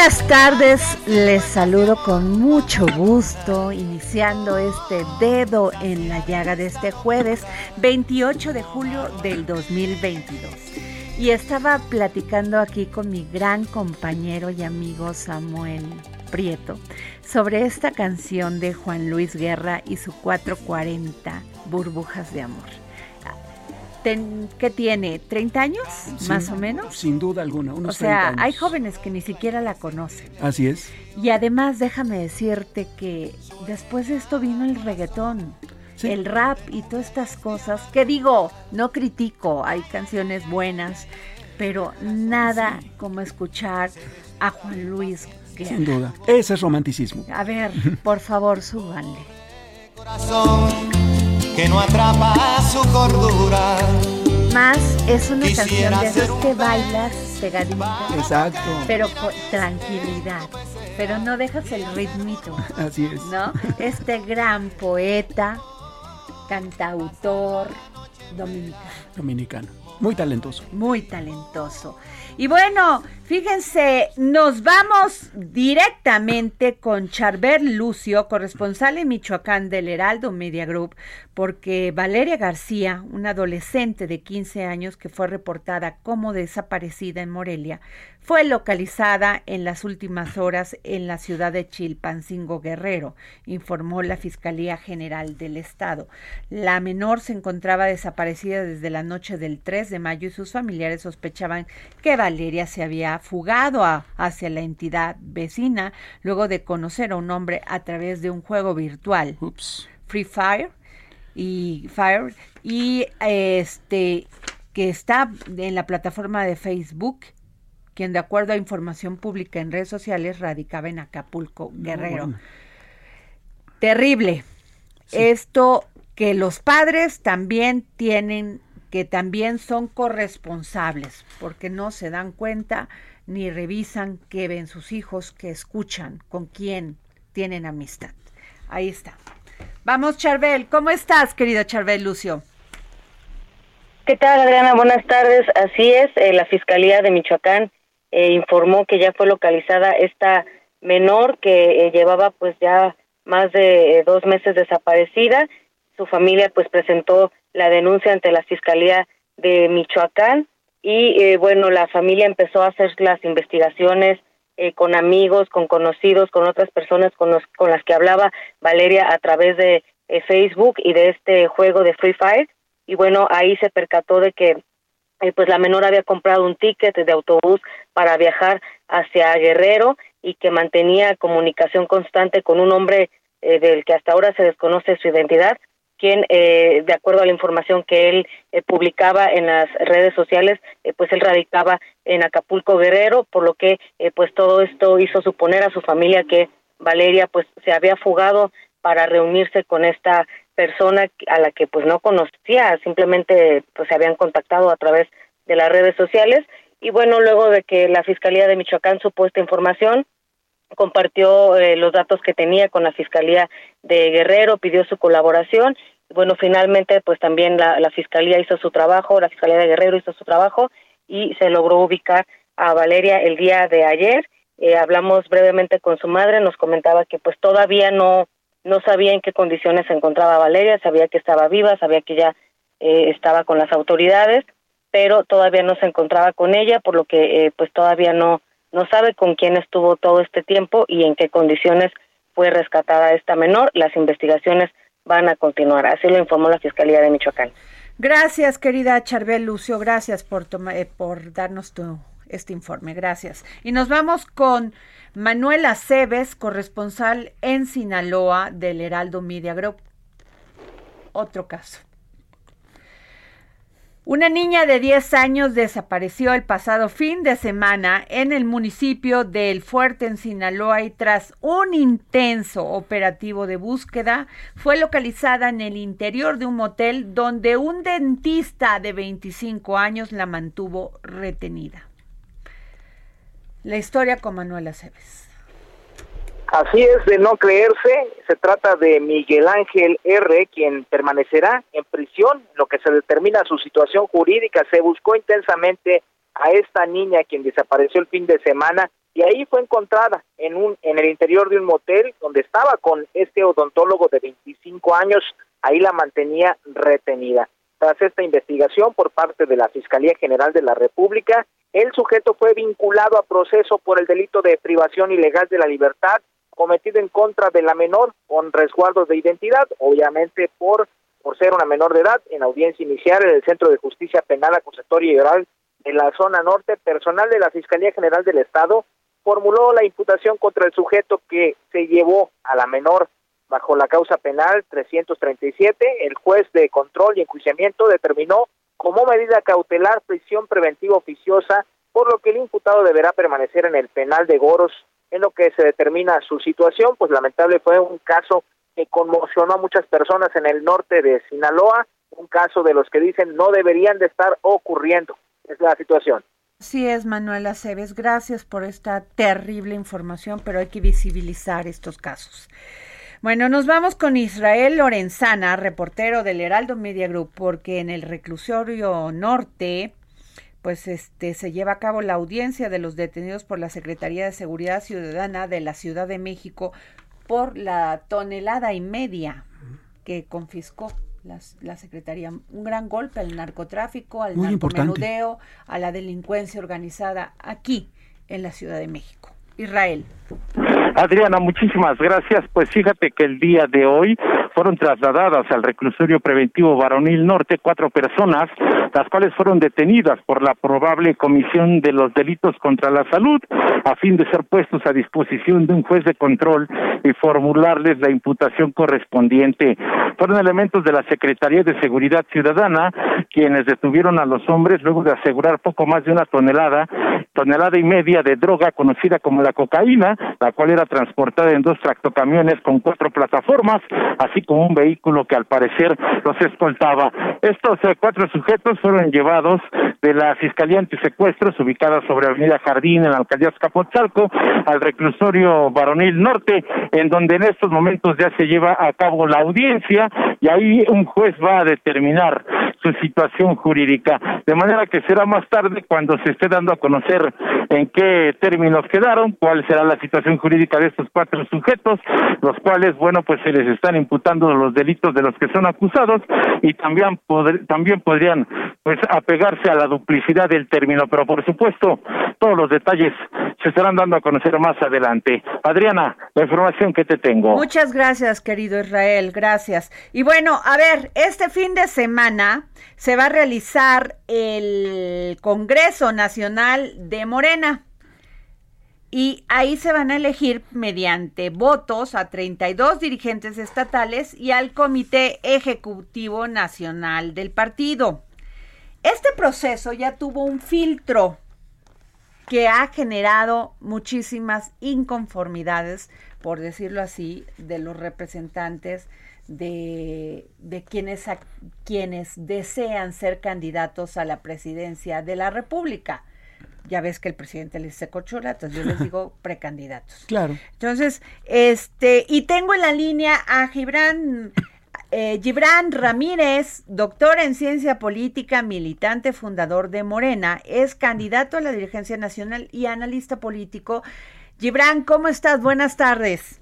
Buenas tardes, les saludo con mucho gusto, iniciando este dedo en la llaga de este jueves 28 de julio del 2022. Y estaba platicando aquí con mi gran compañero y amigo Samuel Prieto sobre esta canción de Juan Luis Guerra y su 440 Burbujas de Amor. Ten- ¿Qué tiene? ¿30 años? más o menos. Sin duda alguna, unos O sea, 30 hay jóvenes que ni siquiera la conocen. Así es. Y además déjame decirte que después de esto vino el reggaetón, Sí. el rap y todas estas cosas, que digo, no critico, hay canciones buenas, pero nada como escuchar a Juan Luis. Guerra. Sin duda. Ese es romanticismo. A ver, por favor, súbanle. Corazón que no atrapa su cordura. Más es una canción de esas que bailas pegadita, Exacto. pero con tranquilidad, pero no dejas el ritmito. Así es. ¿no? Este gran poeta, cantautor dominicano, Dominicano. Muy talentoso. muy talentoso. Y bueno, fíjense, nos vamos directamente con Charbel Lucio, corresponsal en Michoacán del Heraldo Media Group, porque Valeria García, una adolescente de 15 años que fue reportada como desaparecida en Morelia, fue localizada en las últimas horas en la ciudad de Chilpancingo Guerrero, informó la Fiscalía General del Estado. La menor se encontraba desaparecida desde la noche del 3 de mayo y sus familiares sospechaban que Valeria se había fugado a- hacia la entidad vecina luego de conocer a un hombre a través de un juego virtual. Free Fire y Fire y este que está en la plataforma de Facebook quien de acuerdo a información pública en redes sociales radicaba en Acapulco, Guerrero. bueno. Terrible. Esto que los padres también tienen que también son corresponsables porque no se dan cuenta ni revisan qué ven sus hijos, qué escuchan, con quién tienen amistad. Ahí está. Vamos, Charbel. ¿Cómo estás, querido Charbel Lucio? ¿Qué tal, Adriana? Buenas tardes. Así es, eh, la Fiscalía de Michoacán eh, informó que ya fue localizada esta menor que eh, llevaba pues ya más de eh, dos meses desaparecida. Su familia pues presentó la denuncia ante la Fiscalía de Michoacán y eh, bueno, la familia empezó a hacer las investigaciones eh, con amigos, con conocidos, con otras personas con, los, con las que hablaba Valeria a través de eh, Facebook y de este juego de Free Fire. Y bueno, ahí se percató de que eh, pues la menor había comprado un ticket de autobús para viajar hacia Guerrero y que mantenía comunicación constante con un hombre del que hasta ahora se desconoce su identidad, quien, eh, de acuerdo a la información que él eh, publicaba en las redes sociales, eh, pues él radicaba en Acapulco Guerrero, por lo que pues todo esto hizo suponer a su familia que Valeria pues se había fugado para reunirse con esta persona a la que pues no conocía, simplemente pues se habían contactado a través de las redes sociales y bueno, luego de que la Fiscalía de Michoacán supo esta información, compartió eh, los datos que tenía con la Fiscalía de Guerrero, pidió su colaboración. Bueno, finalmente, pues también la, la Fiscalía hizo su trabajo, la Fiscalía de Guerrero hizo su trabajo y se logró ubicar a Valeria el día de ayer. Eh, hablamos brevemente con su madre, nos comentaba que pues todavía no no sabía en qué condiciones se encontraba Valeria, sabía que estaba viva, sabía que ya eh, estaba con las autoridades, pero todavía no se encontraba con ella, por lo que pues todavía no no sabe con quién estuvo todo este tiempo y en qué condiciones fue rescatada esta menor. Las investigaciones van a continuar. Así lo informó la Fiscalía de Michoacán. Gracias, querida Charbel Lucio. Gracias por, eh, por darnos tu, este informe. Gracias. Y nos vamos con Manuela Cebes, corresponsal en Sinaloa del Heraldo Media Group. Otro caso. Una niña de 10 años desapareció el pasado fin de semana en el municipio de El Fuerte, en Sinaloa, y tras un intenso operativo de búsqueda, fue localizada en el interior de un motel donde un dentista de 25 años la mantuvo retenida. La historia con Manuel Aceves. Así es de no creerse, se trata de Miguel Ángel R., quien permanecerá en prisión, lo que se determina su situación jurídica. Se buscó intensamente a esta niña quien desapareció el fin de semana y ahí fue encontrada en un en el interior de un motel donde estaba con este odontólogo de 25 años, ahí la mantenía retenida. Tras esta investigación por parte de la Fiscalía General de la República, el sujeto fue vinculado a proceso por el delito de privación ilegal de la libertad cometido en contra de la menor con resguardo de identidad, obviamente por por ser una menor de edad, en audiencia inicial en el Centro de Justicia Penal Acusatoria y Oral de la zona norte, personal de la Fiscalía General del Estado formuló la imputación contra el sujeto que se llevó a la menor bajo la causa penal 337. El juez de control y enjuiciamiento determinó como medida cautelar prisión preventiva oficiosa, por lo que el imputado deberá permanecer en el penal de Goros en lo que se determina su situación, pues lamentable fue un caso que conmocionó a muchas personas en el norte de Sinaloa, un caso de los que dicen no deberían de estar ocurriendo. Es la situación. Así es, Manuela Cebes. Gracias por esta terrible información, pero hay que visibilizar estos casos. Bueno, nos vamos con Israel Lorenzana, reportero del Heraldo Media Group, porque en el reclusorio norte pues este se lleva a cabo la audiencia de los detenidos por la Secretaría de Seguridad Ciudadana de la Ciudad de México por la tonelada y media que confiscó la Secretaría. Un gran golpe al narcotráfico, al narcomenudeo, a la delincuencia organizada aquí en la Ciudad de México. Israel. Adriana, muchísimas gracias. Pues fíjate que el día de hoy fueron trasladadas al reclusorio preventivo Varonil Norte cuatro personas, las cuales fueron detenidas por la probable comisión de los delitos contra la salud, a fin de ser puestos a disposición de un juez de control y formularles la imputación correspondiente. Fueron elementos de la Secretaría de Seguridad Ciudadana quienes detuvieron a los hombres luego de asegurar poco más de una tonelada, tonelada y media de droga conocida como la cocaína, la cual era transportada en dos tractocamiones con cuatro plataformas, así como un vehículo que al parecer los escoltaba. Estos eh, cuatro sujetos fueron llevados de la Fiscalía Antisecuestros, ubicada sobre Avenida Jardín, en la alcaldía Escapotzalco, al reclusorio Varonil Norte, en donde en estos momentos ya se lleva a cabo la audiencia y ahí un juez va a determinar su situación jurídica. De manera que será más tarde cuando se esté dando a conocer en qué términos quedaron, cuál será la situación jurídica de estos cuatro sujetos, los cuales, bueno, pues se les están imputando los delitos de los que son acusados y también, también podrían, pues, apegarse a la duplicidad del término, pero por supuesto, todos los detalles se estarán dando a conocer más adelante. Adriana, la información que te tengo. Muchas gracias, querido Israel, gracias. Y bueno, a ver, este fin de semana se va a realizar el Congreso Nacional de Morena. Y ahí se van a elegir mediante votos a 32 dirigentes estatales y al Comité Ejecutivo Nacional del partido. Este proceso ya tuvo un filtro que ha generado muchísimas inconformidades, por decirlo así, de los representantes de, quienes, quienes desean ser candidatos a la presidencia de la República. Ya ves que el presidente les dice corcholatas, yo les digo precandidatos. Claro. Entonces, este, y tengo en la línea a Gibran eh, Gibran Ramírez, doctor en ciencia política, militante fundador de Morena, es candidato a la dirigencia nacional y analista político. Gibran, ¿cómo estás? Buenas tardes.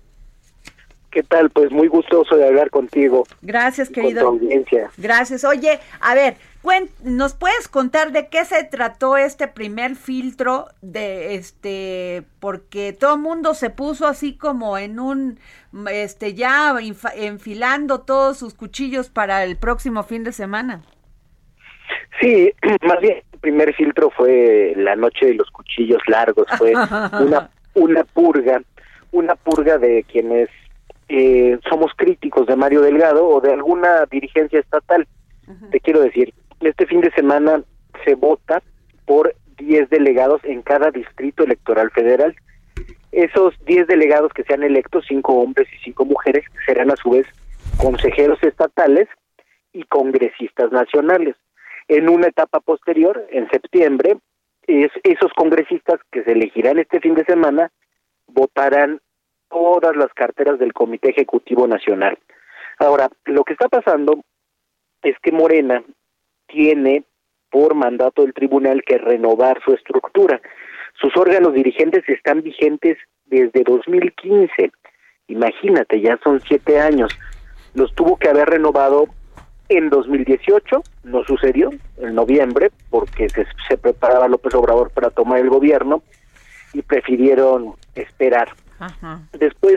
¿Qué tal? Pues muy gustoso de hablar contigo. Gracias, querido. Gracias. Oye, a ver, ¿nos puedes contar de qué se trató este primer filtro de este porque todo el mundo se puso así como en un este ya enfilando todos sus cuchillos para el próximo fin de semana? Sí, más bien el primer filtro fue la noche de los cuchillos largos, fue una una purga, una purga de quienes eh, somos críticos de Mario Delgado o de alguna dirigencia estatal. Te quiero decir, este fin de semana se vota por 10 delegados en cada distrito electoral federal. Esos 10 delegados que sean electos, 5 hombres y 5 mujeres, serán a su vez consejeros estatales y congresistas nacionales. En una etapa posterior, en septiembre, es, esos congresistas que se elegirán este fin de semana votarán todas las carteras del Comité Ejecutivo Nacional. Ahora, lo que está pasando es que Morena tiene por mandato del tribunal que renovar su estructura. Sus órganos dirigentes están vigentes desde 2015. Imagínate, ya son siete años. Los tuvo que haber renovado en 2018, no sucedió, en noviembre, porque se, se preparaba López Obrador para tomar el gobierno y prefirieron esperar. Después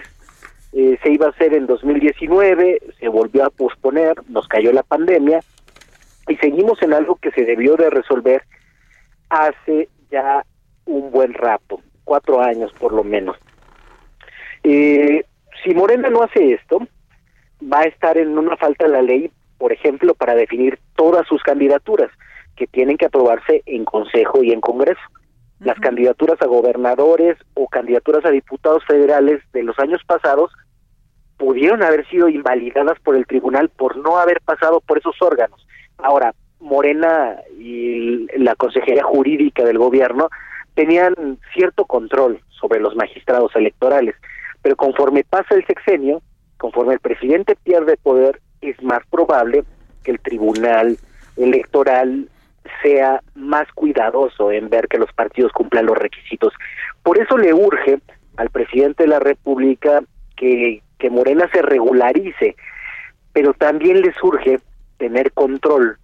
eh, se iba a hacer en 2019, se volvió a posponer, nos cayó la pandemia y seguimos en algo que se debió de resolver hace ya un buen rato, cuatro años por lo menos. Eh, si Morena no hace esto, va a estar en una falta de la ley, por ejemplo, para definir todas sus candidaturas, que tienen que aprobarse en Consejo y en Congreso. Las candidaturas a gobernadores o candidaturas a diputados federales de los años pasados pudieron haber sido invalidadas por el tribunal por no haber pasado por esos órganos. Ahora, Morena y la Consejería Jurídica del Gobierno tenían cierto control sobre los magistrados electorales, pero conforme pasa el sexenio, conforme el presidente pierde poder, es más probable que el Tribunal Electoral sea más cuidadoso en ver que los partidos cumplan los requisitos. Por eso le urge al presidente de la República que, que Morena se regularice, pero también le surge tener control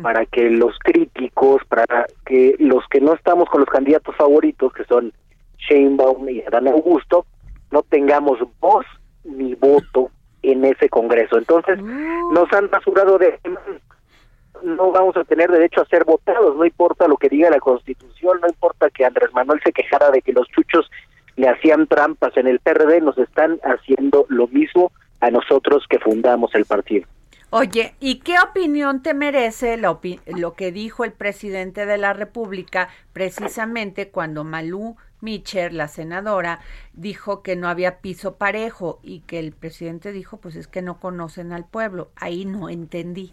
para que los críticos, para que los que no estamos con los candidatos favoritos, que son Sheinbaum y Adán Augusto, no tengamos voz ni voto en ese Congreso. Entonces, nos han basurado de no vamos a tener derecho a ser votados, no importa lo que diga la Constitución, no importa que Andrés Manuel se quejara de que los chuchos le hacían trampas en el PRD, nos están haciendo lo mismo a nosotros que fundamos el partido. Oye, ¿y qué opinión te merece lo, lo que dijo el presidente de la República precisamente cuando Malú Mitcher, la senadora, dijo que no había piso parejo y que el presidente dijo, pues es que no conocen al pueblo. Ahí no entendí.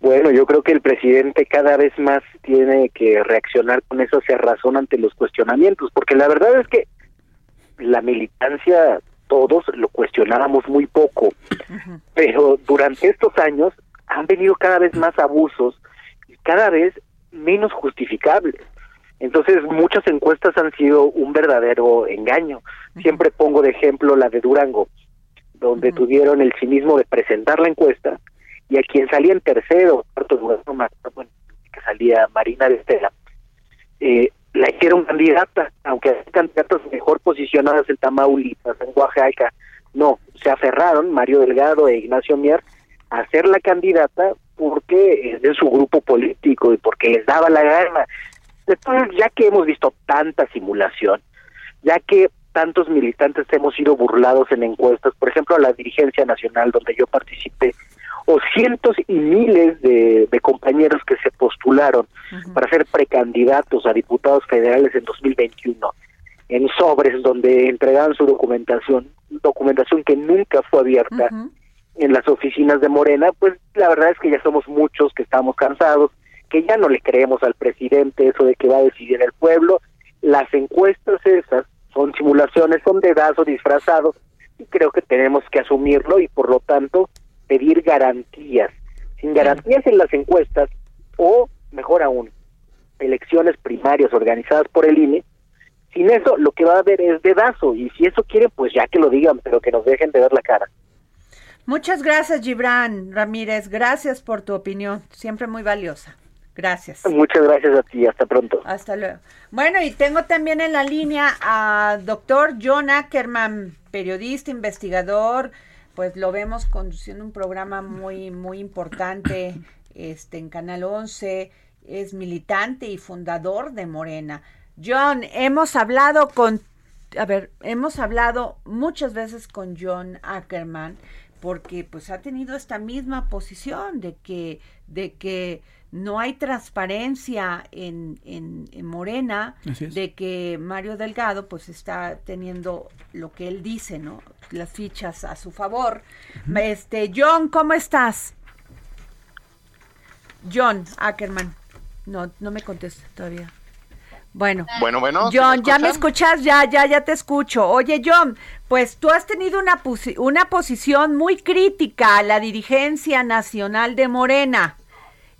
Bueno, yo creo que el presidente cada vez más tiene que reaccionar con esa cerrazón ante los cuestionamientos, porque la verdad es que la militancia todos lo cuestionábamos muy poco, pero durante estos años han venido cada vez más abusos y cada vez menos justificables. Entonces, muchas encuestas han sido un verdadero engaño. Siempre pongo de ejemplo la de Durango, donde tuvieron el cinismo de presentar la encuesta y a quien salía en tercero, cuarto lugar, no acuerdo, bueno, que salía Marina de Estela, eh, la hicieron candidata, aunque hay candidatas mejor posicionadas en Tamaulipas, en Oaxaca, no, se aferraron Mario Delgado e Ignacio Mier a ser la candidata porque es de su grupo político y porque les daba la gana. Entonces, ya que hemos visto tanta simulación, ya que tantos militantes hemos sido burlados en encuestas, por ejemplo, a la dirigencia nacional donde yo participé, o cientos y miles de, de compañeros que se postularon para ser precandidatos a diputados federales en 2021 en sobres donde entregaban su documentación, documentación que nunca fue abierta en las oficinas de Morena, pues la verdad es que ya somos muchos que estamos cansados, que ya no le creemos al presidente eso de que va a decidir el pueblo. Las encuestas esas son simulaciones, son dedazo disfrazados y creo que tenemos que asumirlo y por lo tanto pedir garantías. Sin garantías en las encuestas o, mejor aún, elecciones primarias organizadas por el INE, sin eso lo que va a haber es dedazo y si eso quieren, pues ya que lo digan, pero que nos dejen de ver la cara. Muchas gracias, Gibran Ramírez. Gracias por tu opinión, siempre muy valiosa. Gracias. Muchas gracias a ti, hasta pronto. Hasta luego. Bueno, y tengo también en la línea a doctor John Ackerman, periodista, investigador, pues lo vemos conduciendo un programa muy, muy importante este, en Canal 11, es militante y fundador de Morena. John, hemos hablado con, a ver, hemos hablado muchas veces con John Ackerman porque pues ha tenido esta misma posición de que, de que no hay transparencia en, en, Morena, de que Mario Delgado pues está teniendo lo que él dice, ¿no? Las fichas a su favor. Este, John, ¿cómo estás? John Ackerman. No, no me contesta todavía. Bueno, bueno, bueno. John, ya me escuchas, ya, ya, ya te escucho. Oye, John, pues tú has tenido una, una posición muy crítica a la dirigencia nacional de Morena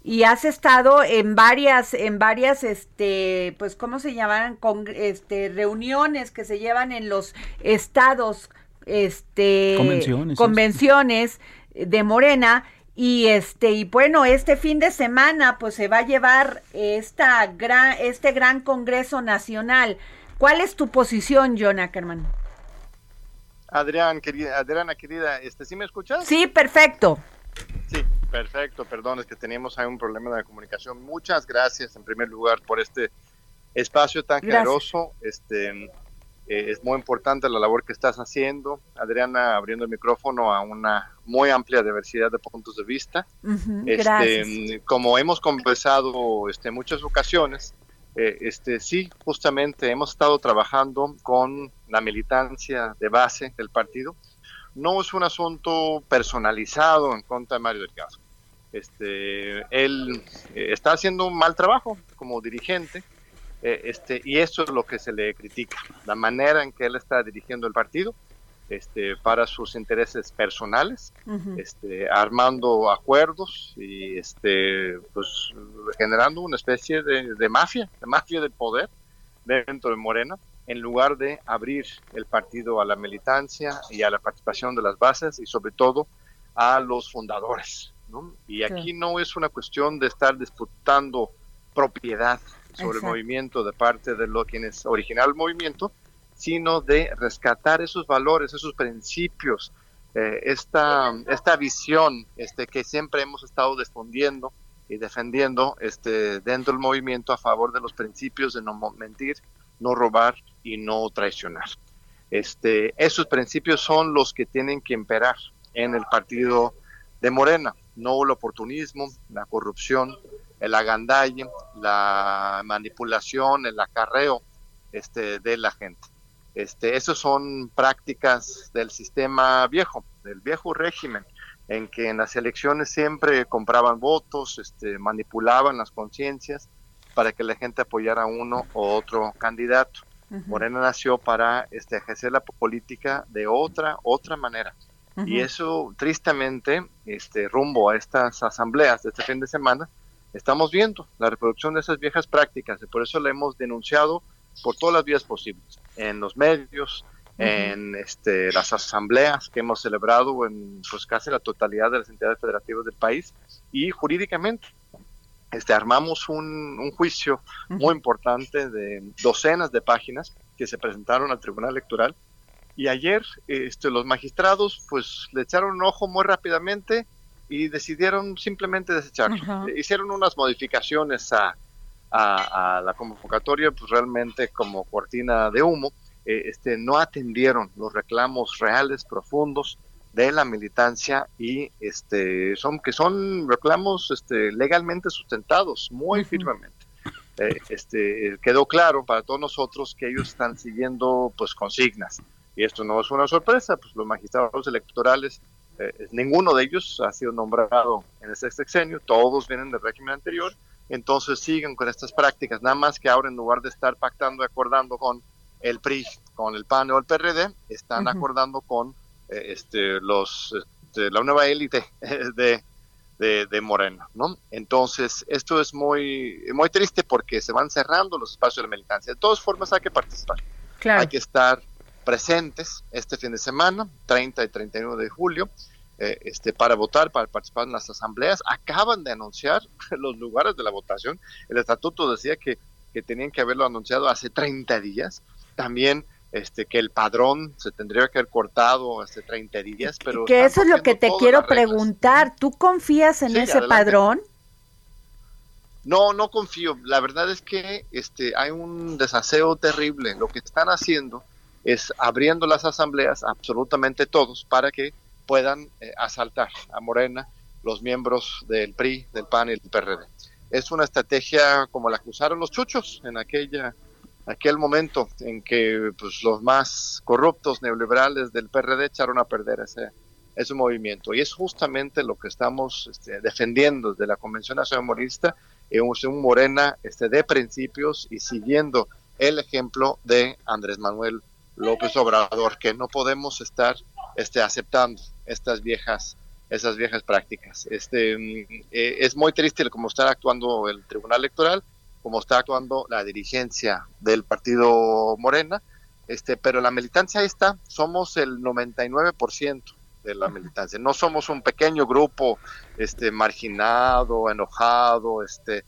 y has estado en varias, en varias, este, pues, ¿cómo se llaman? Con, este, reuniones que se llevan en los estados, este, convenciones, convenciones de Morena y este, y bueno, este fin de semana pues se va a llevar esta gran, este gran Congreso Nacional. ¿Cuál es tu posición, John Ackerman? Adrián, querida, Adriana, querida, este, ¿sí me escuchas? Sí, perfecto. Sí, perfecto, perdón, es que teníamos ahí un problema de comunicación. Muchas gracias en primer lugar por este espacio tan generoso. Este, eh, es muy importante la labor que estás haciendo, Adriana, abriendo el micrófono a una muy amplia diversidad de puntos de vista. este, como hemos conversado este, en muchas ocasiones, eh, este, sí, justamente hemos estado trabajando con la militancia de base del partido. No es un asunto personalizado en contra de Mario Delgado. Este, él eh, está haciendo un mal trabajo como dirigente eh, este, y eso es lo que se le critica, la manera en que él está dirigiendo el partido este, para sus intereses personales, este, armando acuerdos y este, pues, generando una especie de, de mafia, de mafia del poder dentro de Morena, en lugar de abrir el partido a la militancia y a la participación de las bases y sobre todo a los fundadores. Y aquí no es una cuestión de estar disputando propiedad sobre el movimiento de parte de lo quienes original el movimiento, sino de rescatar esos valores, esos principios, eh, esta, esta visión este, que siempre hemos estado difundiendo y defendiendo este, dentro del movimiento a favor de los principios de no mentir, no robar y no traicionar. Este, esos principios son los que tienen que imperar en el partido de Morena, no el oportunismo, la corrupción, el agandalle, la manipulación, el acarreo este, de la gente. Este, esas son prácticas del sistema viejo, del viejo régimen, en que en las elecciones siempre compraban votos, este, manipulaban las conciencias para que la gente apoyara a uno u otro candidato. Morena nació para este, ejercer la política de otra, otra manera, Y eso, tristemente, este, rumbo a estas asambleas de este fin de semana, estamos viendo la reproducción de esas viejas prácticas y por eso la hemos denunciado por todas las vías posibles, en los medios, en este, las asambleas que hemos celebrado en pues, casi la totalidad de las entidades federativas del país y jurídicamente. Este, armamos un, un juicio muy importante de docenas de páginas que se presentaron al Tribunal Electoral y ayer este, los magistrados pues le echaron un ojo muy rápidamente y decidieron simplemente desecharlo. Hicieron unas modificaciones a, a, la convocatoria, pues realmente como cortina de humo, eh, este, no atendieron los reclamos reales, profundos de la militancia y este son que son reclamos este, legalmente sustentados muy firmemente. Eh, este quedó claro para todos nosotros que ellos están siguiendo pues consignas y esto no es una sorpresa, pues los magistrados electorales eh, ninguno de ellos ha sido nombrado en este sexenio, todos vienen del régimen anterior, entonces siguen con estas prácticas, nada más que ahora en lugar de estar pactando y acordando con el PRI, con el PAN o el PRD, están acordando con eh, este, los, este, la nueva élite de, de, Morena, ¿no? Entonces, esto es muy, muy triste porque se van cerrando los espacios de la militancia. De todas formas, hay que participar. Hay que estar presentes este fin de semana, 30 y 31 de julio, eh, este, para votar, para participar en las asambleas. Acaban de anunciar los lugares de la votación. El estatuto decía que, que tenían que haberlo anunciado hace 30 días. También este, que el padrón se tendría que haber cortado hace 30 días, pero... Que eso es lo que te quiero preguntar. ¿Tú confías en ese padrón? No, no confío. La verdad es que este, hay un desaseo terrible. Lo que están haciendo es abriendo las asambleas absolutamente todos para que puedan eh, asaltar a Morena los miembros del PRI, del PAN y del PRD. Es una estrategia como la que usaron los chuchos en aquella aquel momento en que pues, los más corruptos neoliberales del PRD echaron a perder ese, ese movimiento. Y es justamente lo que estamos este, defendiendo desde la Convención Nacional Morista, un Morena este, de principios y siguiendo el ejemplo de Andrés Manuel López Obrador, que no podemos estar este, aceptando estas viejas esas viejas prácticas. Este, mm, eh, es muy triste cómo está actuando el Tribunal Electoral, cómo está actuando la dirigencia del partido Morena, este, pero la militancia ahí está, somos el 99% de la militancia, no somos un pequeño grupo este, marginado, enojado, este,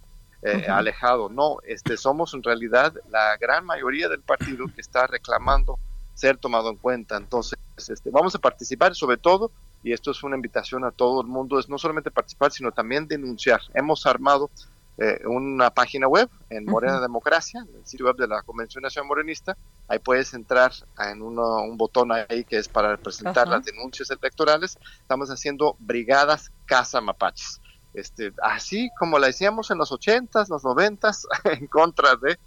eh, alejado. No, este, somos en realidad la gran mayoría del partido que está reclamando ser tomado en cuenta. Entonces, este, vamos a participar sobre todo, y esto es una invitación a todo el mundo, es no solamente participar, sino también denunciar. Hemos armado eh, una página web en Morena Democracia, en el sitio web de la Convención Nacional Morenista. Ahí puedes entrar en un botón ahí que es para presentar las denuncias electorales. Estamos haciendo brigadas Casa Mapaches este, así como la decíamos en los ochentas, los noventas, en contra de...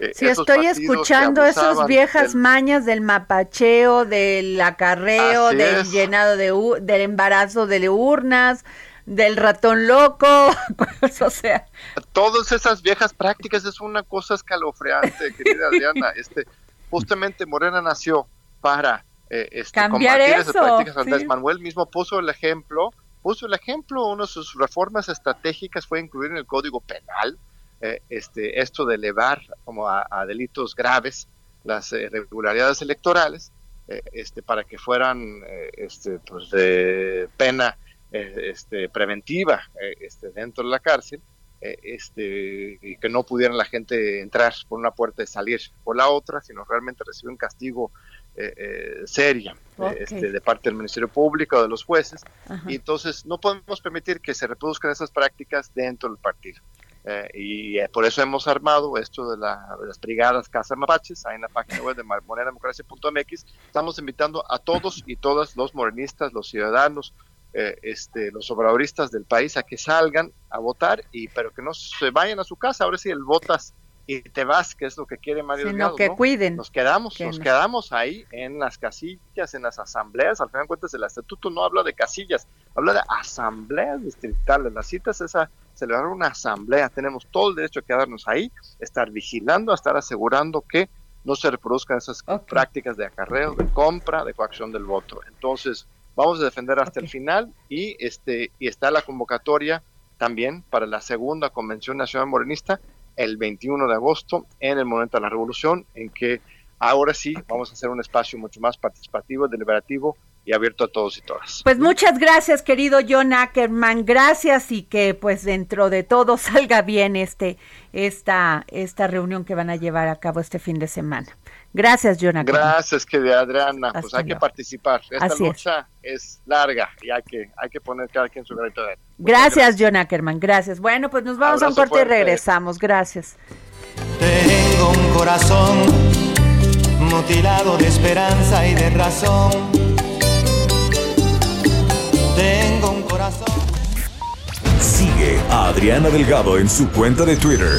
Eh, sí, estoy escuchando esas viejas mañas del mapacheo, del acarreo, del llenado de del embarazo de urnas, del ratón loco, pues, o sea... Todas esas viejas prácticas es una cosa escalofriante, querida Adriana. Este, justamente Morena nació para eh, este, cambiar combatir eso, esas prácticas. Andrés Manuel mismo puso el ejemplo puso el ejemplo, una de sus reformas estratégicas fue incluir en el Código Penal eh, este, esto de elevar como a, delitos graves las irregularidades electorales eh, este, para que fueran eh, este, pues de pena este, preventiva este, dentro de la cárcel este, y que no pudiera la gente entrar por una puerta y salir por la otra, sino realmente recibir un castigo eh, eh, seria este, de parte del Ministerio Público o de los jueces. Y entonces no podemos permitir que se reproduzcan esas prácticas dentro del partido. Eh, y por eso hemos armado esto de, las brigadas Casa Mapaches, ahí en la página web de morenademocracia.mx. Estamos invitando a todos y todas los morenistas, los ciudadanos, este, los obradoristas del país a que salgan a votar, y pero que no se vayan a su casa. Ahora sí, el votas y te vas, que es lo que quiere Mario Sino que cuiden. Nos quedamos, nos quedamos ahí en las casillas, en las asambleas. Al final de cuentas, el estatuto no habla de casillas, habla de asambleas distritales. Las citas es a celebrar una asamblea. Tenemos todo el derecho a quedarnos ahí, estar vigilando, estar asegurando que no se reproduzcan esas prácticas de acarreo, de compra, de coacción del voto. Entonces, vamos a defender hasta el final y este y está la convocatoria también para la segunda convención nacional morenista el 21 de agosto en el Monumento a la Revolución, en que ahora sí vamos a hacer un espacio mucho más participativo, deliberativo y abierto a todos y todas. Pues muchas gracias, querido John Ackerman, gracias y que pues dentro de todo salga bien este esta esta reunión que van a llevar a cabo este fin de semana. Gracias, John Ackerman. Gracias, querida Adriana. pues hay que participar. Esta lucha es. larga y hay que hay que poner cada quien su granito de Gracias, gracias, John Ackerman. Gracias. Bueno, pues nos vamos a un corte y regresamos. Gracias. Tengo un corazón mutilado de esperanza y de razón tengo un corazón. Sigue a Adriana Delgado en su cuenta de Twitter.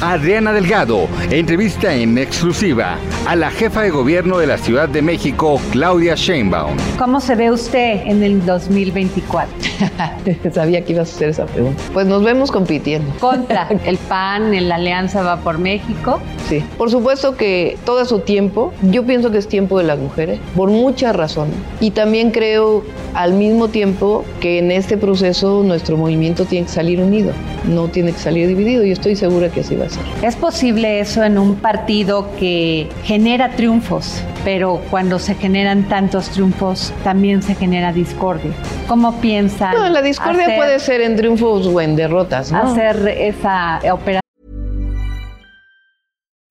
Adriana Delgado entrevista en exclusiva a la jefa de gobierno de la Ciudad de México, Claudia Sheinbaum. ¿Cómo se ve usted en el 2024? Sabía que ibas a hacer esa pregunta. Pues nos vemos compitiendo. Contra el PAN, la Alianza va por México. Sí, por supuesto que todo su tiempo, yo pienso que es tiempo de las mujeres, por muchas razones. Y también creo al mismo tiempo que en este proceso nuestro movimiento tiene que salir unido, no tiene que salir dividido y estoy segura que así va ¿Es posible eso en un partido que genera triunfos, pero cuando se generan tantos triunfos también se genera discordia? ¿Cómo piensa? No, la discordia puede ser en triunfos o en derrotas, ¿no? Hacer esa operación.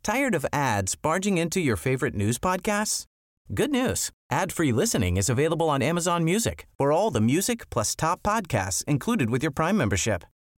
Tired of ads barging into your favorite news podcasts? Good news. Ad-free listening is available on Amazon Music. For all the music plus top podcasts included with your Prime membership.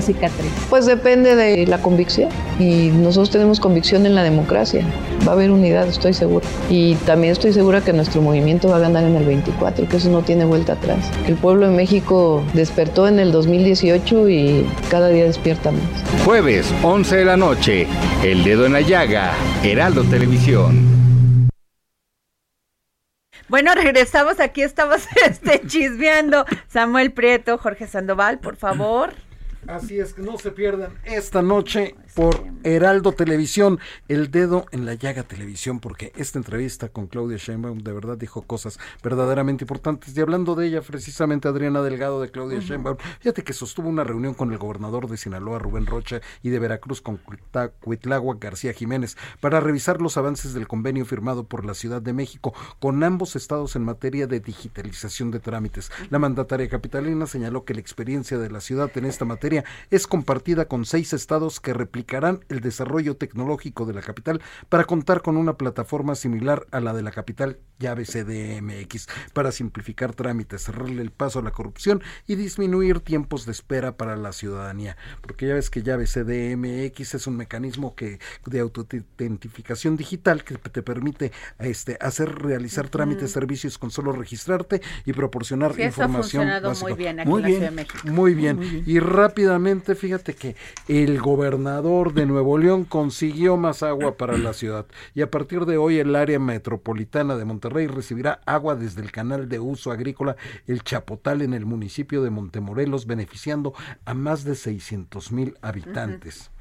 Cicatriz? Pues depende de la convicción y nosotros tenemos convicción en la democracia. Va a haber unidad, estoy segura. Y también estoy segura que nuestro movimiento va a ganar en el 24, que eso no tiene vuelta atrás. El pueblo de México despertó en el 2018 y cada día despierta más. Jueves, 11 de la noche, El Dedo en la Llaga, Heraldo Televisión. Bueno, regresamos aquí, estamos este, chismeando. Samuel Prieto, Jorge Sandoval, por favor. Así es, que no se pierdan esta noche por Heraldo Televisión, El Dedo en la Llaga Televisión, porque esta entrevista con Claudia Sheinbaum de verdad dijo cosas verdaderamente importantes. Y hablando de ella, precisamente Adriana Delgado de Claudia Sheinbaum, fíjate que sostuvo una reunión con el gobernador de Sinaloa, Rubén Rocha, y de Veracruz con Cuitlagua García Jiménez, para revisar los avances del convenio firmado por la Ciudad de México con ambos estados en materia de digitalización de trámites. La mandataria capitalina señaló que la experiencia de la ciudad en esta materia es compartida con seis estados que replican el desarrollo tecnológico de la capital para contar con una plataforma similar a la de la capital llave CDMX para simplificar trámites, cerrarle el paso a la corrupción y disminuir tiempos de espera para la ciudadanía. Porque ya ves que llave CDMX es un mecanismo que de autoidentificación digital que te permite este hacer realizar trámites, servicios con solo registrarte y proporcionar Sí, eso ha información funcionado básica. muy bien aquí en la Ciudad de México. Muy bien. Muy bien. Y rápidamente, fíjate que el gobernador de Nuevo León consiguió más agua para la ciudad. Y a partir de hoy el área metropolitana de Monterrey recibirá agua desde el canal de uso agrícola El Chapotal en el municipio de Montemorelos, beneficiando a más de 600 mil habitantes.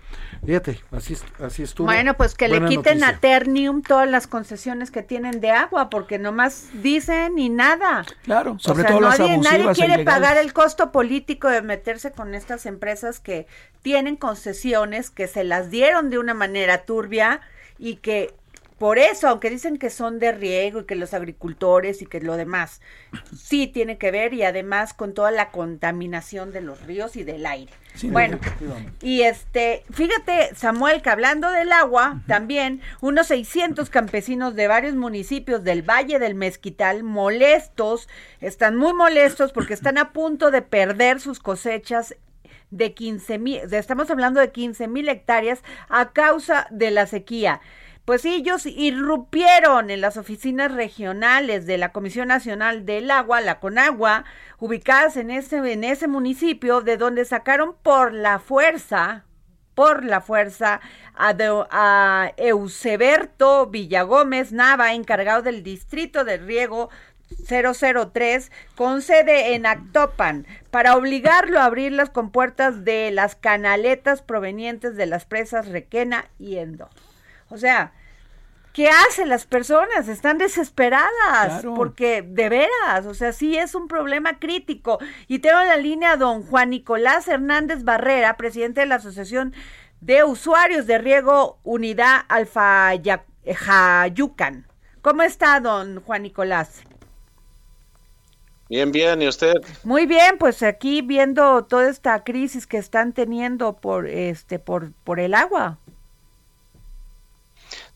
Fíjate, así, es- así estuvo. Bueno, pues que le quiten noticia. a Ternium todas las concesiones que tienen de agua, porque nomás dicen y nada. Claro, sobre o sea, todo las nadie, nadie abusivas e quiere ilegales. pagar el costo político de meterse con estas empresas que tienen concesiones, que se las dieron de una manera turbia y que por eso, aunque dicen que son de riego y que los agricultores y que lo demás, sí tiene que ver y además con toda la contaminación de los ríos y del aire. Sí, bueno, y este, fíjate, Samuel, que hablando del agua, también unos 600 campesinos de varios municipios del Valle del Mezquital, molestos, están muy molestos porque están a punto de perder sus cosechas de 15 mil, estamos hablando de 15 mil hectáreas a causa de la sequía. Pues ellos irrumpieron en las oficinas regionales de la Comisión Nacional del Agua, la CONAGUA, ubicadas en ese, en ese municipio, de donde sacaron por la fuerza, por la fuerza, a, a Euseberto Villagómez Nava, encargado del Distrito de Riego 003 con sede en Actopan para obligarlo a abrir las compuertas de las canaletas provenientes de las presas Requena y Endo. O sea, ¿qué hacen las personas? Están desesperadas Claro. porque de veras, o sea, sí es un problema crítico. Y tengo en la línea a don Juan Nicolás Hernández Barrera, presidente de la Asociación de Usuarios de Riego Unidad Alfa Ya- Jayucan. ¿Cómo está, don Juan Nicolás? Bien, bien, ¿y usted? Muy bien, pues aquí viendo toda esta crisis que están teniendo por este por por el agua.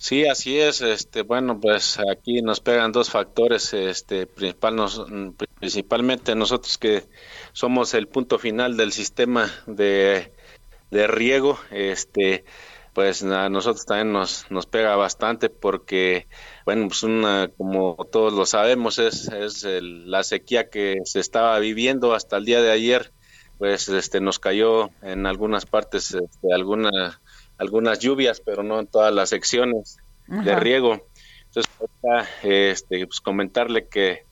Sí, así es. Este, bueno, pues aquí nos pegan dos factores, este, principal, nos- principalmente nosotros que somos el punto final del sistema de, de riego, este, pues a nosotros también nos, nos pega bastante porque, bueno, pues una, como todos lo sabemos, es, es el- la sequía que se estaba viviendo hasta el día de ayer, pues este, nos cayó en algunas partes este, alguna, algunas lluvias, pero no en todas las secciones de Ajá. riego. Entonces, este, pues comentarle que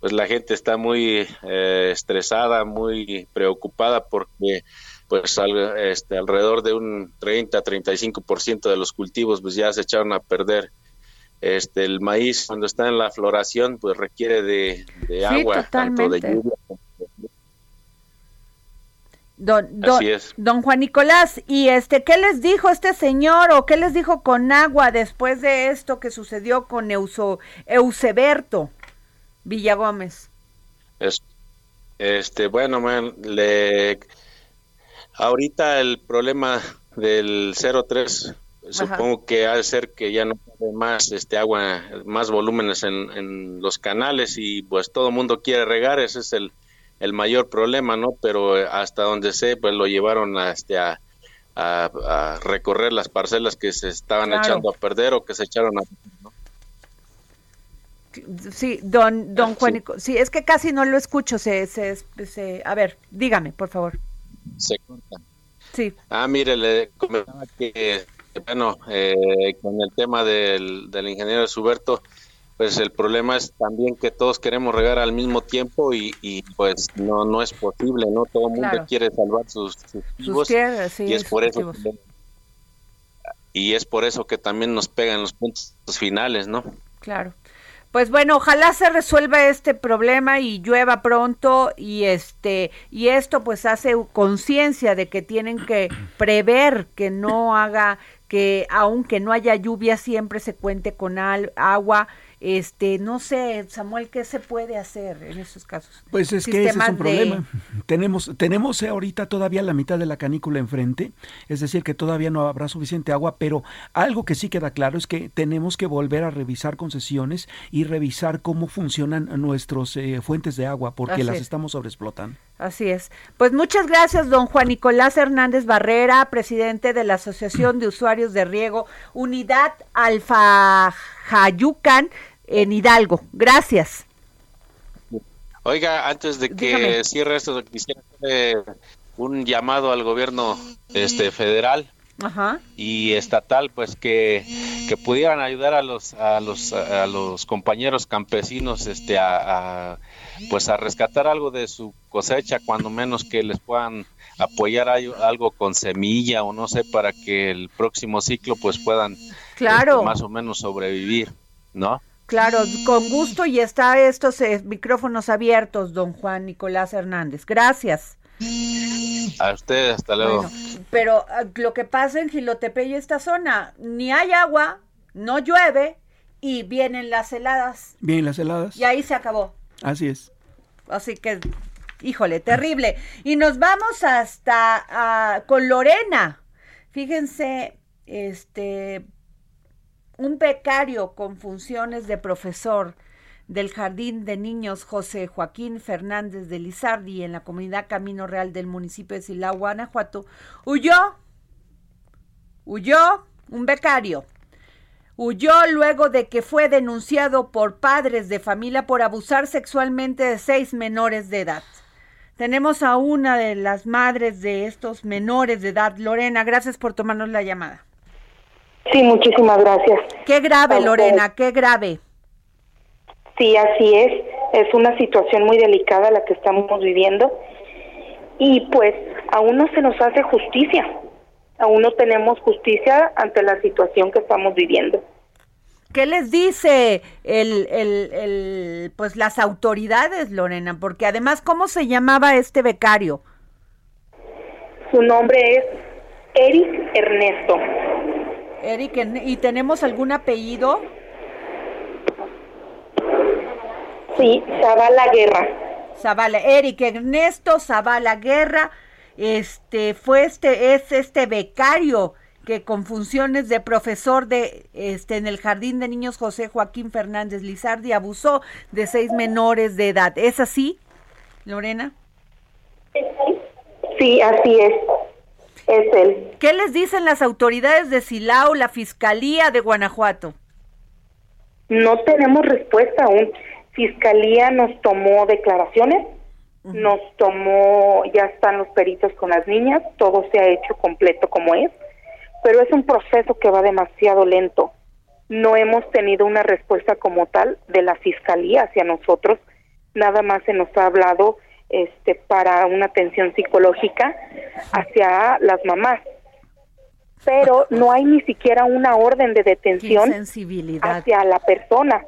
pues la gente está muy eh, estresada, muy preocupada porque pues al- este, alrededor de un 30-35% de los cultivos pues ya se echaron a perder. Este, el maíz cuando está en la floración pues requiere de, de Sí, agua, tanto de totalmente. lluvia Don, don, Así es. don Juan Nicolás, y este, ¿qué les dijo este señor o qué les dijo con agua después de esto que sucedió con Euso, Euseberto Villagómez? Es- este, bueno, man, le ahorita el problema del 03 supongo que ha de ser que ya no cabe más este agua, más volúmenes en, en los canales y pues todo el mundo quiere regar, ese es el, el mayor problema, ¿no? Pero eh, hasta donde sé, pues lo llevaron a, este, a, a- a recorrer las parcelas que se estaban Claro. echando a perder o que se echaron a Sí, don, don Juan Nicolás, sí, es que casi no lo escucho, se, se, se- a ver, dígame, por favor. se corta. Sí. Ah, mire, le comentaba que, bueno, eh, con el tema del, del ingeniero Suberto, pues el problema es también que todos queremos regar al mismo tiempo y, y, pues no no es posible, ¿no? Todo el mundo quiere salvar sus, sus cultivos tierras, sí, y es sus por eso que- y es por eso que también nos pegan los puntos finales, ¿no? Claro. Pues bueno, ojalá se resuelva este problema y llueva pronto y este y esto pues hace conciencia de que tienen que prever que no haga que aunque no haya lluvia siempre se cuente con al- agua Este, no sé, Samuel, ¿qué se puede hacer en esos casos? Pues es que ese es un problema. Tenemos, tenemos ahorita todavía la mitad de la canícula enfrente, es decir, que todavía no habrá suficiente agua, pero algo que sí queda claro es que tenemos que volver a revisar concesiones y revisar cómo funcionan nuestras eh, fuentes de agua, porque las estamos sobreexplotando. Así es. Pues muchas gracias, don Juan Nicolás Hernández Barrera, presidente de la Asociación de Usuarios de Riego, Unidad Alfa Jayucan en Hidalgo. Gracias. Oiga, antes de que cierre esto, quisiera hacer un llamado al gobierno este federal y estatal, pues que, que, pudieran ayudar a los a los a los compañeros campesinos, este, a, pues a rescatar algo de su cosecha, cuando menos que les puedan apoyar algo con semilla o no sé para que el próximo ciclo pues puedan claro. Este, más o menos sobrevivir, ¿no? Claro, con gusto y está estos eh, micrófonos abiertos, don Juan Nicolás Hernández. Gracias. A ustedes, hasta luego. pero ah, lo que pasa en Gilotepec y esta zona, ni hay agua, no llueve y vienen las heladas. Vienen las heladas. Y ahí se acabó. Así es. Así que, híjole, terrible. Y nos vamos hasta ah, con Lorena. Fíjense, este, un becario con funciones de profesor del Jardín de Niños José Joaquín Fernández de Lizardi en la comunidad Camino Real del municipio de Silao, Guanajuato, huyó, huyó un becario. Huyó luego de que fue denunciado por padres de familia por abusar sexualmente de seis menores de edad. Tenemos a una de las madres de estos menores de edad. Lorena, gracias por tomarnos la llamada. Sí, muchísimas gracias. Qué grave, Lorena, qué grave. Sí, así es. Es una situación muy delicada la que estamos viviendo. Y pues aún no se nos hace justicia. Aún no tenemos justicia ante la situación que estamos viviendo. ¿Qué les dice el, el, el, pues las autoridades, Lorena? Porque además, ¿cómo se llamaba este becario? Su nombre es Eric Ernesto. Eric, ¿y tenemos algún apellido? Sí, Zavala Guerra. Zavala, Eric Ernesto Zavala Guerra, este fue este es este becario que con funciones de profesor de este en el Jardín de Niños José Joaquín Fernández Lizardi abusó de seis menores de edad. ¿Es así, Lorena? Sí, así es es él. ¿Qué les dicen las autoridades de Silao, la Fiscalía de Guanajuato? No tenemos respuesta aún. Fiscalía nos tomó declaraciones, nos tomó, ya están los peritos con las niñas, todo se ha hecho completo como es, pero es un proceso que va demasiado lento. No hemos tenido una respuesta como tal de la Fiscalía hacia nosotros, nada más se nos ha hablado este para una atención psicológica hacia las mamás pero no hay ni siquiera una orden de detención hacia la persona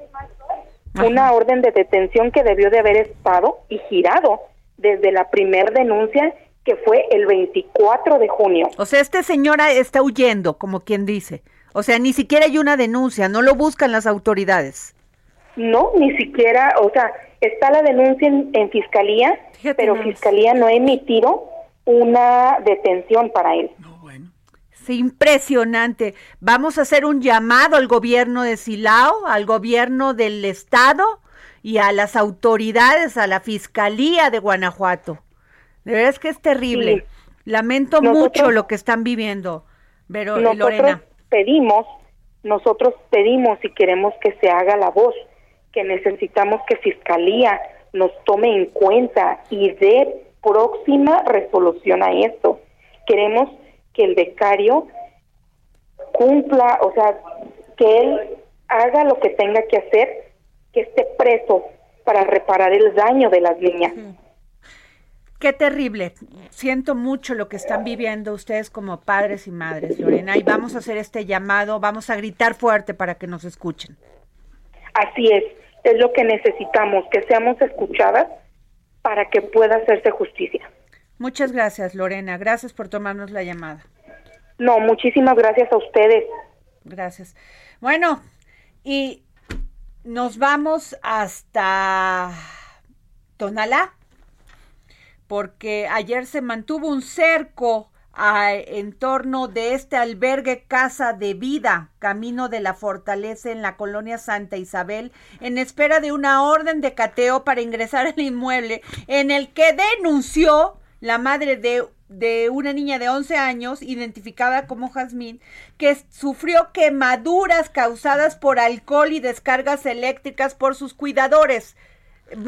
una orden de detención que debió de haber estado y girado desde la primer denuncia que fue el 24 de junio. O sea, este señora está huyendo, como quien dice. O sea, ni siquiera hay una denuncia, no lo buscan las autoridades. No, ni siquiera, o sea, está la denuncia en, fiscalía, pero fiscalía no ha emitido una detención para él. No, bueno. Sí, impresionante. Vamos a hacer un llamado al gobierno de Silao, al gobierno del estado y a las autoridades, a la fiscalía de Guanajuato. De verdad es que es terrible. Lamento mucho lo que están viviendo, pero nosotros Lorena. Pedimos, nosotros pedimos y queremos que se haga la voz que necesitamos que Fiscalía nos tome en cuenta y dé próxima resolución a esto. Queremos que el becario cumpla, o sea, que él haga lo que tenga que hacer, que esté preso para reparar el daño de las niñas. Qué terrible. Siento mucho lo que están viviendo ustedes como padres y madres, Lorena, y vamos a hacer este llamado, vamos a gritar fuerte para que nos escuchen. Así es, es lo que necesitamos, que seamos escuchadas para que pueda hacerse justicia. Muchas gracias, Lorena. Gracias por tomarnos la llamada. No, muchísimas gracias a ustedes. Gracias. Bueno, y nos vamos hasta Tonalá, porque ayer se mantuvo un cerco en torno de este albergue Casa de Vida, Camino de la Fortaleza en la colonia Santa Isabel, en espera de una orden de cateo para ingresar al inmueble en el que denunció la madre de, de una niña de 11 años, identificada como Jazmín, que sufrió quemaduras causadas por alcohol y descargas eléctricas por sus cuidadores.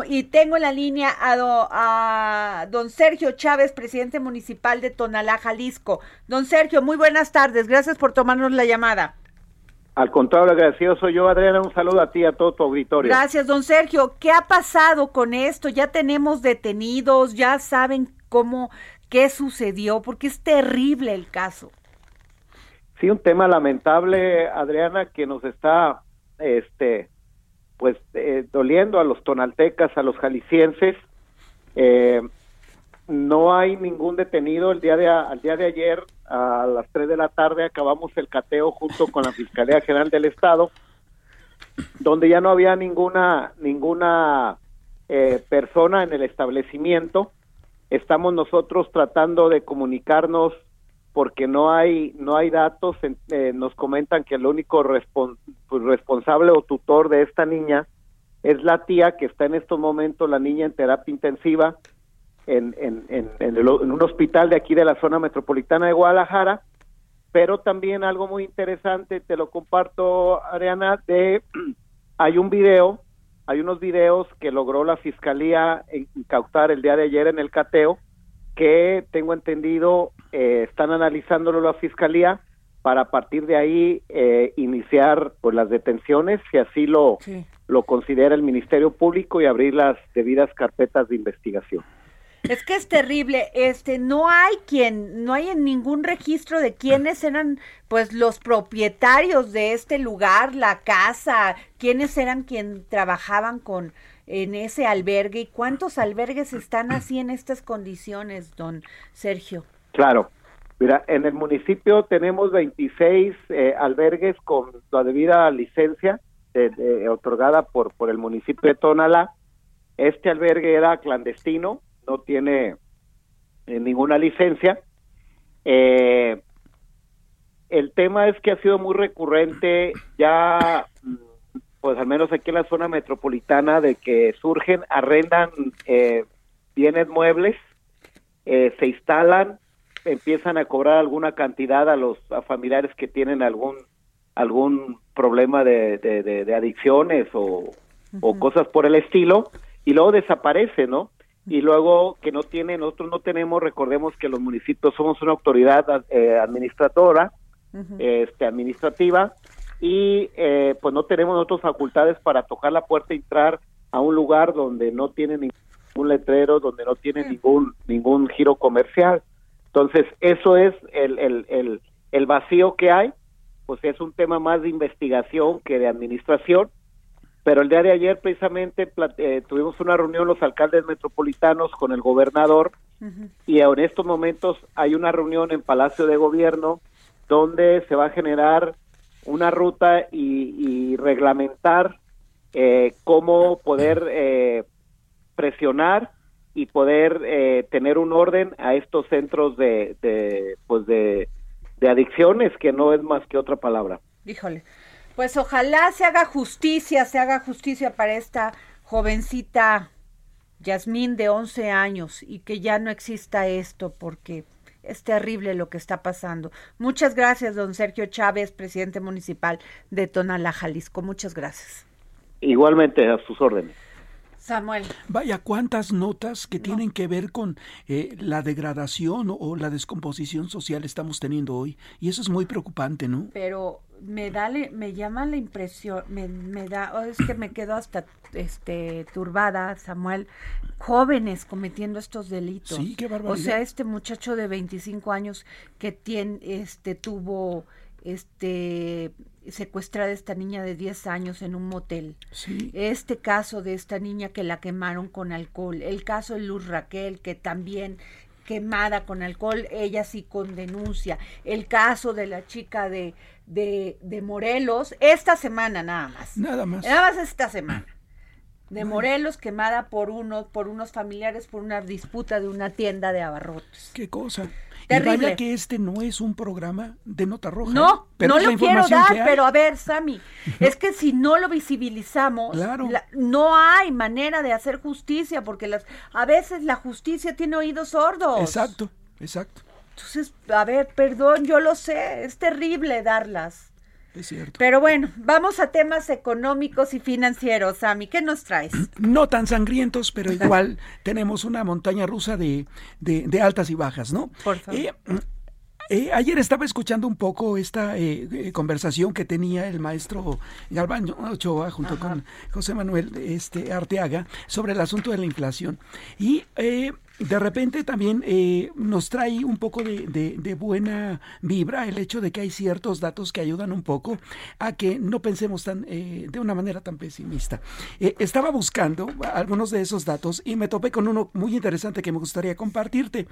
Y tengo en la línea a, don Sergio Chávez, presidente municipal de Tonalá, Jalisco. Don Sergio, muy buenas tardes. Gracias por tomarnos la llamada. Al contrario, agradecido soy yo, Adriana. Un saludo a ti y a todo tu auditorio. Gracias, don Sergio. ¿Qué ha pasado con esto? Ya tenemos detenidos, ya saben cómo, qué sucedió, porque es terrible el caso. Sí, un tema lamentable, Adriana, que nos está, este, pues eh, doliendo a los tonaltecas, a los jaliscienses. Eh, no hay ningún detenido. El día de, al día de ayer, a las 3 de la tarde, acabamos el cateo junto con la Fiscalía General del Estado, donde ya no había ninguna, ninguna eh, persona en el establecimiento. Estamos nosotros tratando de comunicarnos porque no hay no hay datos eh, nos comentan que el único pues, responsable o tutor de esta niña es la tía que está en estos momentos la niña en terapia intensiva en, en, en, un hospital de aquí de la zona metropolitana de Guadalajara. Pero también algo muy interesante te lo comparto Ariana de hay un video hay unos videos que logró la fiscalía incautar el día de ayer en el cateo que tengo entendido eh, están analizándolo la fiscalía para a partir de ahí eh, iniciar pues las detenciones si así lo lo considera el Ministerio Público y abrir las debidas carpetas de investigación. Es que es terrible, este no hay quien, no hay en ningún registro de quiénes eran pues los propietarios de este lugar, la casa, quiénes eran quien trabajaban con en ese albergue y cuántos albergues están así en estas condiciones, don Sergio. Claro. Mira, en el municipio tenemos 26 eh, albergues con la debida licencia eh, otorgada por, por el municipio de Tonalá. Este albergue era clandestino, no tiene eh, ninguna licencia. el tema es que ha sido muy recurrente ya mm, pues al menos aquí en la zona metropolitana, de que surgen, arrendan eh, bienes muebles, eh, se instalan, empiezan a cobrar alguna cantidad a los familiares que tienen algún algún problema de, de, adicciones o, o, cosas por el estilo y luego desaparece, ¿no? Y luego que no tienen, nosotros no tenemos, recordemos que los municipios somos una autoridad eh, administradora, este, administrativa, y eh, pues no tenemos otras facultades para tocar la puerta y entrar a un lugar donde no tiene ningún letrero, donde no tiene ningún ningún giro comercial. Entonces, eso es el, el, el, vacío que hay, pues es un tema más de investigación que de administración, pero el día de ayer precisamente eh, tuvimos una reunión los alcaldes metropolitanos con el gobernador y en estos momentos hay una reunión en Palacio de Gobierno donde se va a generar una ruta y, reglamentar eh, cómo poder eh, presionar y poder eh, tener un orden a estos centros de, de pues de, de adicciones que no es más que otra palabra. Híjole, pues ojalá se haga justicia, se haga justicia para esta jovencita Yasmín de 11 años y que ya no exista esto porque es terrible lo que está pasando. Muchas gracias, don Sergio Chávez, presidente municipal de Tonalá, Jalisco. Muchas gracias. Igualmente, a sus órdenes. Samuel. Vaya, cuántas notas que tienen que ver con eh, la degradación o, la descomposición social estamos teniendo hoy. Y eso es muy preocupante, ¿no? Pero me da, me llama la impresión, me, me da, oh, es que me quedo hasta este turbada, Samuel, jóvenes cometiendo estos delitos. Sí, qué barbaridad. O sea, este muchacho de 25 años que tiene, este, tuvo este secuestrada esta niña de 10 años en un motel. Este caso de esta niña que la quemaron con alcohol, el caso de Luz Raquel que también quemada con alcohol, ella sí con denuncia, el caso de la chica de de, de Morelos, esta semana nada más. Nada más. Nada más esta semana. De Morelos quemada por unos, por unos familiares por una disputa de una tienda de abarrotes. Qué cosa. Terrible. Y vaya que este no es un programa de nota roja. No, ¿eh? Pero no lo quiero dar, pero a ver, Sammy, es que si no lo visibilizamos, la- no hay manera de hacer justicia, porque las, a veces la justicia tiene oídos sordos. Exacto, exacto. Entonces, a ver, perdón, yo lo sé, es terrible darlas. Es cierto. Pero bueno, vamos a temas económicos y financieros, Sammy, ¿qué nos traes? No tan sangrientos, pero igual tenemos una montaña rusa de, de- de altas y bajas, ¿no? Por favor. Eh, eh, ayer estaba escuchando un poco esta eh, eh, conversación que tenía el maestro Galván Ochoa junto con José Manuel este, Arteaga sobre el asunto de la inflación. Y eh, de repente también eh, nos trae un poco de, buena vibra el hecho de que hay ciertos datos que ayudan un poco a que no pensemos tan eh, de una manera tan pesimista. Eh, estaba buscando algunos de esos datos y me topé con uno muy interesante que me gustaría compartirte.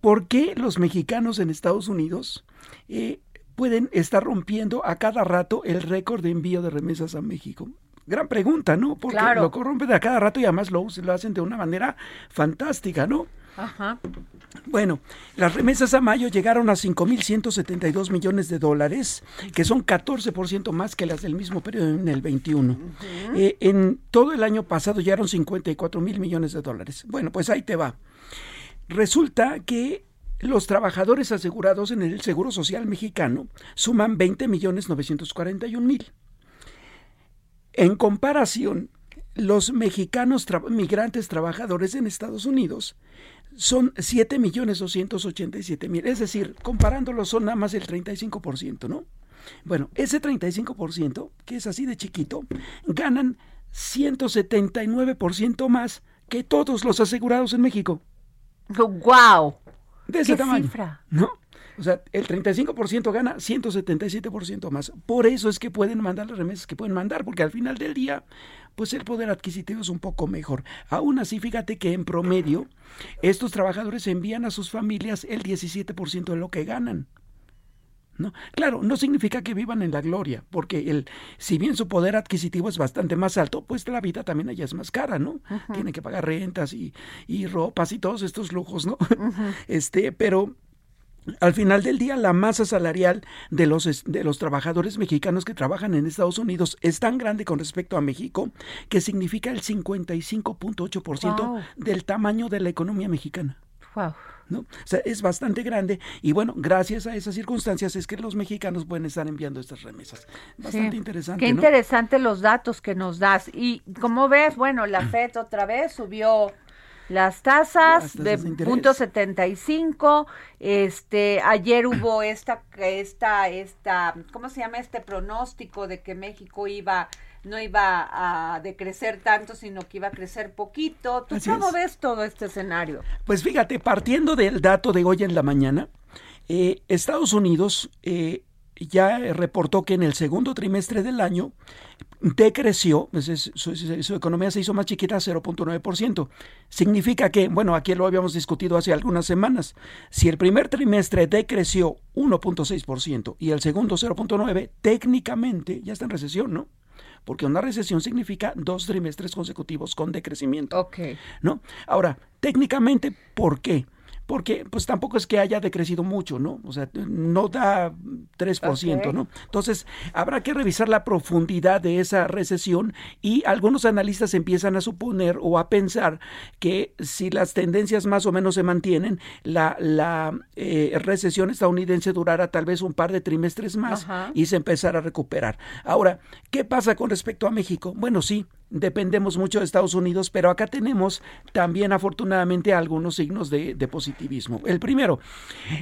¿Por qué los mexicanos en Estados Unidos eh, pueden estar rompiendo a cada rato el récord de envío de remesas a México? Gran pregunta, ¿no? Porque Claro. lo corrompen a cada rato y además lo, lo hacen de una manera fantástica, ¿no? Ajá. Bueno, las remesas a mayo llegaron a 5.172 millones de dólares, que son 14% más que las del mismo periodo en el 21. Eh, en todo el año pasado llegaron 54 mil millones de dólares. Bueno, pues ahí te va. Resulta que los trabajadores asegurados en el Seguro Social mexicano suman 20 millones 941 mil. En comparación, los mexicanos tra- migrantes trabajadores en Estados Unidos son 7 millones 287 mil. Es decir, comparándolos son nada más el 35%, ¿no? Bueno, ese 35%, que es así de chiquito, ganan 179% más que todos los asegurados en México. ¡Wow! De ese ¿Qué tamaño. cifra? ¿No? O sea, el 35% gana 177% más. Por eso es que pueden mandar las remesas que pueden mandar, porque al final del día, pues el poder adquisitivo es un poco mejor. Aún así, fíjate que en promedio, estos trabajadores envían a sus familias el 17% de lo que ganan. ¿No? Claro, no significa que vivan en la gloria, porque el, si bien su poder adquisitivo es bastante más alto, pues la vida también allá es más cara, ¿no? Tienen que pagar rentas y, y ropas y todos estos lujos, ¿no? Este, pero al final del día, la masa salarial de los, de los trabajadores mexicanos que trabajan en Estados Unidos es tan grande con respecto a México que significa el 55.8% Wow. del tamaño de la economía mexicana. Wow. ¿no? O sea, es bastante grande y bueno, gracias a esas circunstancias es que los mexicanos pueden estar enviando estas remesas. Bastante Sí. interesante. Qué ¿no? interesante los datos que nos das. Y como ves, bueno, la FED otra vez subió las tasas de de punto 75. Este, ayer hubo esta, esta, esta, ¿cómo se llama? Este pronóstico de que México iba, no iba a decrecer tanto, sino que iba a crecer poquito. ¿Tú Así cómo es. ves todo este escenario? Pues fíjate, partiendo del dato de hoy en la mañana, eh, Estados Unidos eh, ya reportó que en el segundo trimestre del año decreció, su- su economía se hizo más chiquita, 0.9%. Significa que, bueno, aquí lo habíamos discutido hace algunas semanas, si el primer trimestre decreció 1.6% y el segundo 0.9%, técnicamente ya está en recesión, ¿no? Porque una recesión significa dos trimestres consecutivos con decrecimiento. Ok. ¿no? Ahora, técnicamente, ¿por qué? Porque pues tampoco es que haya decrecido mucho, ¿no? O sea, no da 3%, Ok. ¿no? Entonces, habrá que revisar la profundidad de esa recesión y algunos analistas empiezan a suponer o a pensar que si las tendencias más o menos se mantienen, la, la eh, recesión estadounidense durará tal vez un par de trimestres más y se empezará a recuperar. Ahora, ¿qué pasa con respecto a México? Bueno, sí, dependemos mucho de Estados Unidos, pero acá tenemos también afortunadamente algunos signos de, de positivismo. El primero,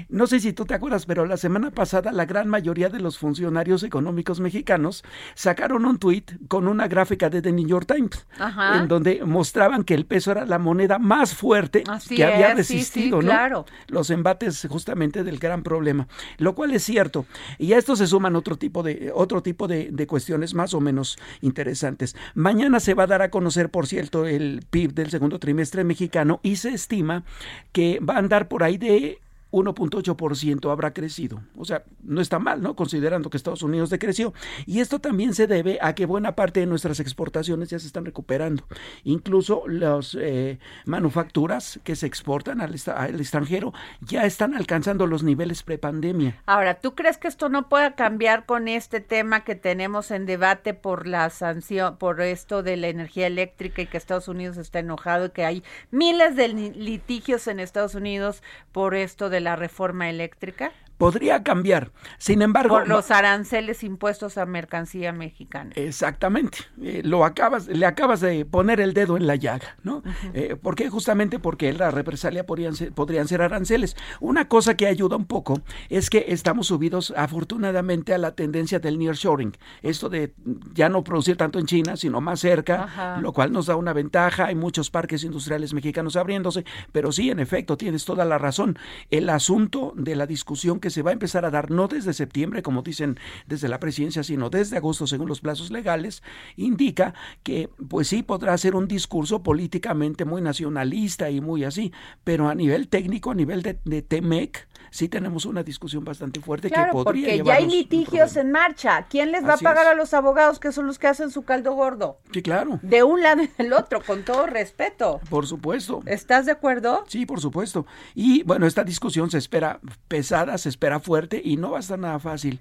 no sé si tú te acuerdas, pero la semana pasada la gran mayoría de los funcionarios económicos mexicanos sacaron un tuit con una gráfica de The New York Times, Ajá. en donde mostraban que el peso era la moneda más fuerte Así que había es, sí, sí, resistido, ¿no? claro. los embates justamente del gran problema, lo cual es cierto. Y a esto se suman otro tipo de otro tipo de, de cuestiones más o menos interesantes. Mañana se va a dar a conocer, por cierto, el PIB del segundo trimestre mexicano y se estima que va a andar por ahí de 1.8% habrá crecido. O sea, no está mal, ¿no? Considerando que Estados Unidos decreció. Y esto también se debe a que buena parte de nuestras exportaciones ya se están recuperando. Incluso las eh, manufacturas que se exportan al, al, extranjero ya están alcanzando los niveles prepandemia. Ahora, ¿tú crees que esto no pueda cambiar con este tema que tenemos en debate por la sanción, por esto de la energía eléctrica y que Estados Unidos está enojado y que hay miles de litigios en Estados Unidos por esto de la reforma eléctrica? Podría cambiar. Sin embargo, por los aranceles impuestos a mercancía mexicana. Exactamente. Eh, lo acabas, le acabas de poner el dedo en la llaga, ¿no? Eh, ¿Por qué? Justamente porque la represalia podrían ser, podrían ser aranceles. Una cosa que ayuda un poco es que estamos subidos afortunadamente a la tendencia del nearshoring, esto de ya no producir tanto en China, sino más cerca, lo cual nos da una ventaja. Hay muchos parques industriales mexicanos abriéndose, pero sí, en efecto, tienes toda la razón. El asunto de la discusión que se va a empezar a dar no desde septiembre, como dicen desde la presidencia, sino desde agosto, según los plazos legales, indica que, pues sí, podrá ser un discurso políticamente muy nacionalista y muy así, pero a nivel técnico, a nivel de, de TEMEC, sí tenemos una discusión bastante fuerte que podría porque ya hay litigios en marcha. ¿Quién les va a pagar a los abogados que son los que hacen su caldo gordo? Sí, claro. De un lado y del otro, con todo respeto. Por supuesto. ¿Estás de acuerdo? Sí, por supuesto. Y bueno, esta discusión se espera pesada, se espera fuerte y no va a estar nada fácil.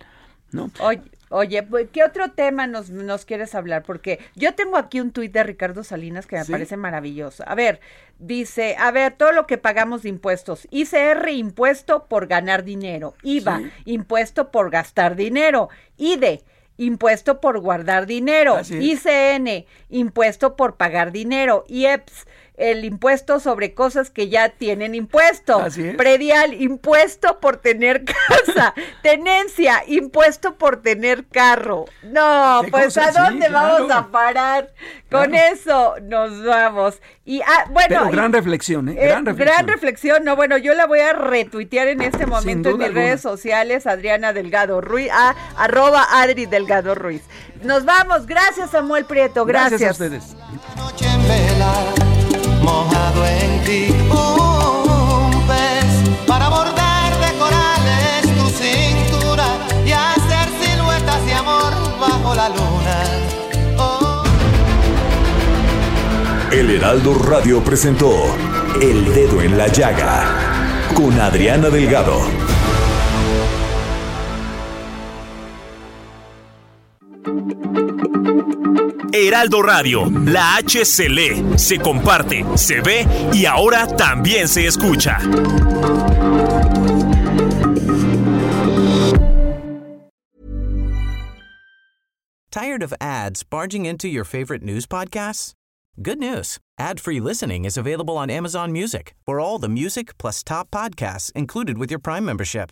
¿No? Oye, oye, pues, ¿qué otro tema nos, nos quieres hablar? Porque yo tengo aquí un tuit de Ricardo Salinas que me parece maravilloso. A ver, dice, a ver, todo lo que pagamos de impuestos. ICR, impuesto por ganar dinero. IVA, impuesto por gastar dinero. IDE, impuesto por guardar dinero. ICN, impuesto por pagar dinero. IEPS, el impuesto sobre cosas que ya tienen impuesto. Predial, impuesto por tener casa. Tenencia, impuesto por tener carro. No, pues ¿a dónde vamos a parar? Con eso nos vamos. Y ah, bueno. gran reflexión, ¿eh? Gran reflexión. Gran reflexión, no, bueno, yo la voy a retuitear en este momento en mis redes sociales, Adriana Delgado Ruiz, a, arroba Adri Delgado Ruiz. Nos vamos, gracias Samuel Prieto, gracias. Gracias a ustedes mojado en ti un pez para bordar de corales tu cintura y hacer siluetas de amor bajo la luna. Oh. El Heraldo Radio presentó El Dedo en la Llaga con Adriana Delgado. Heraldo Radio, la H se lee, se comparte, se ve y ahora también se escucha. Tired of ads barging into your favorite news podcasts? Good news. Ad-free listening is available on Amazon Music. For all the music plus top podcasts included with your Prime membership.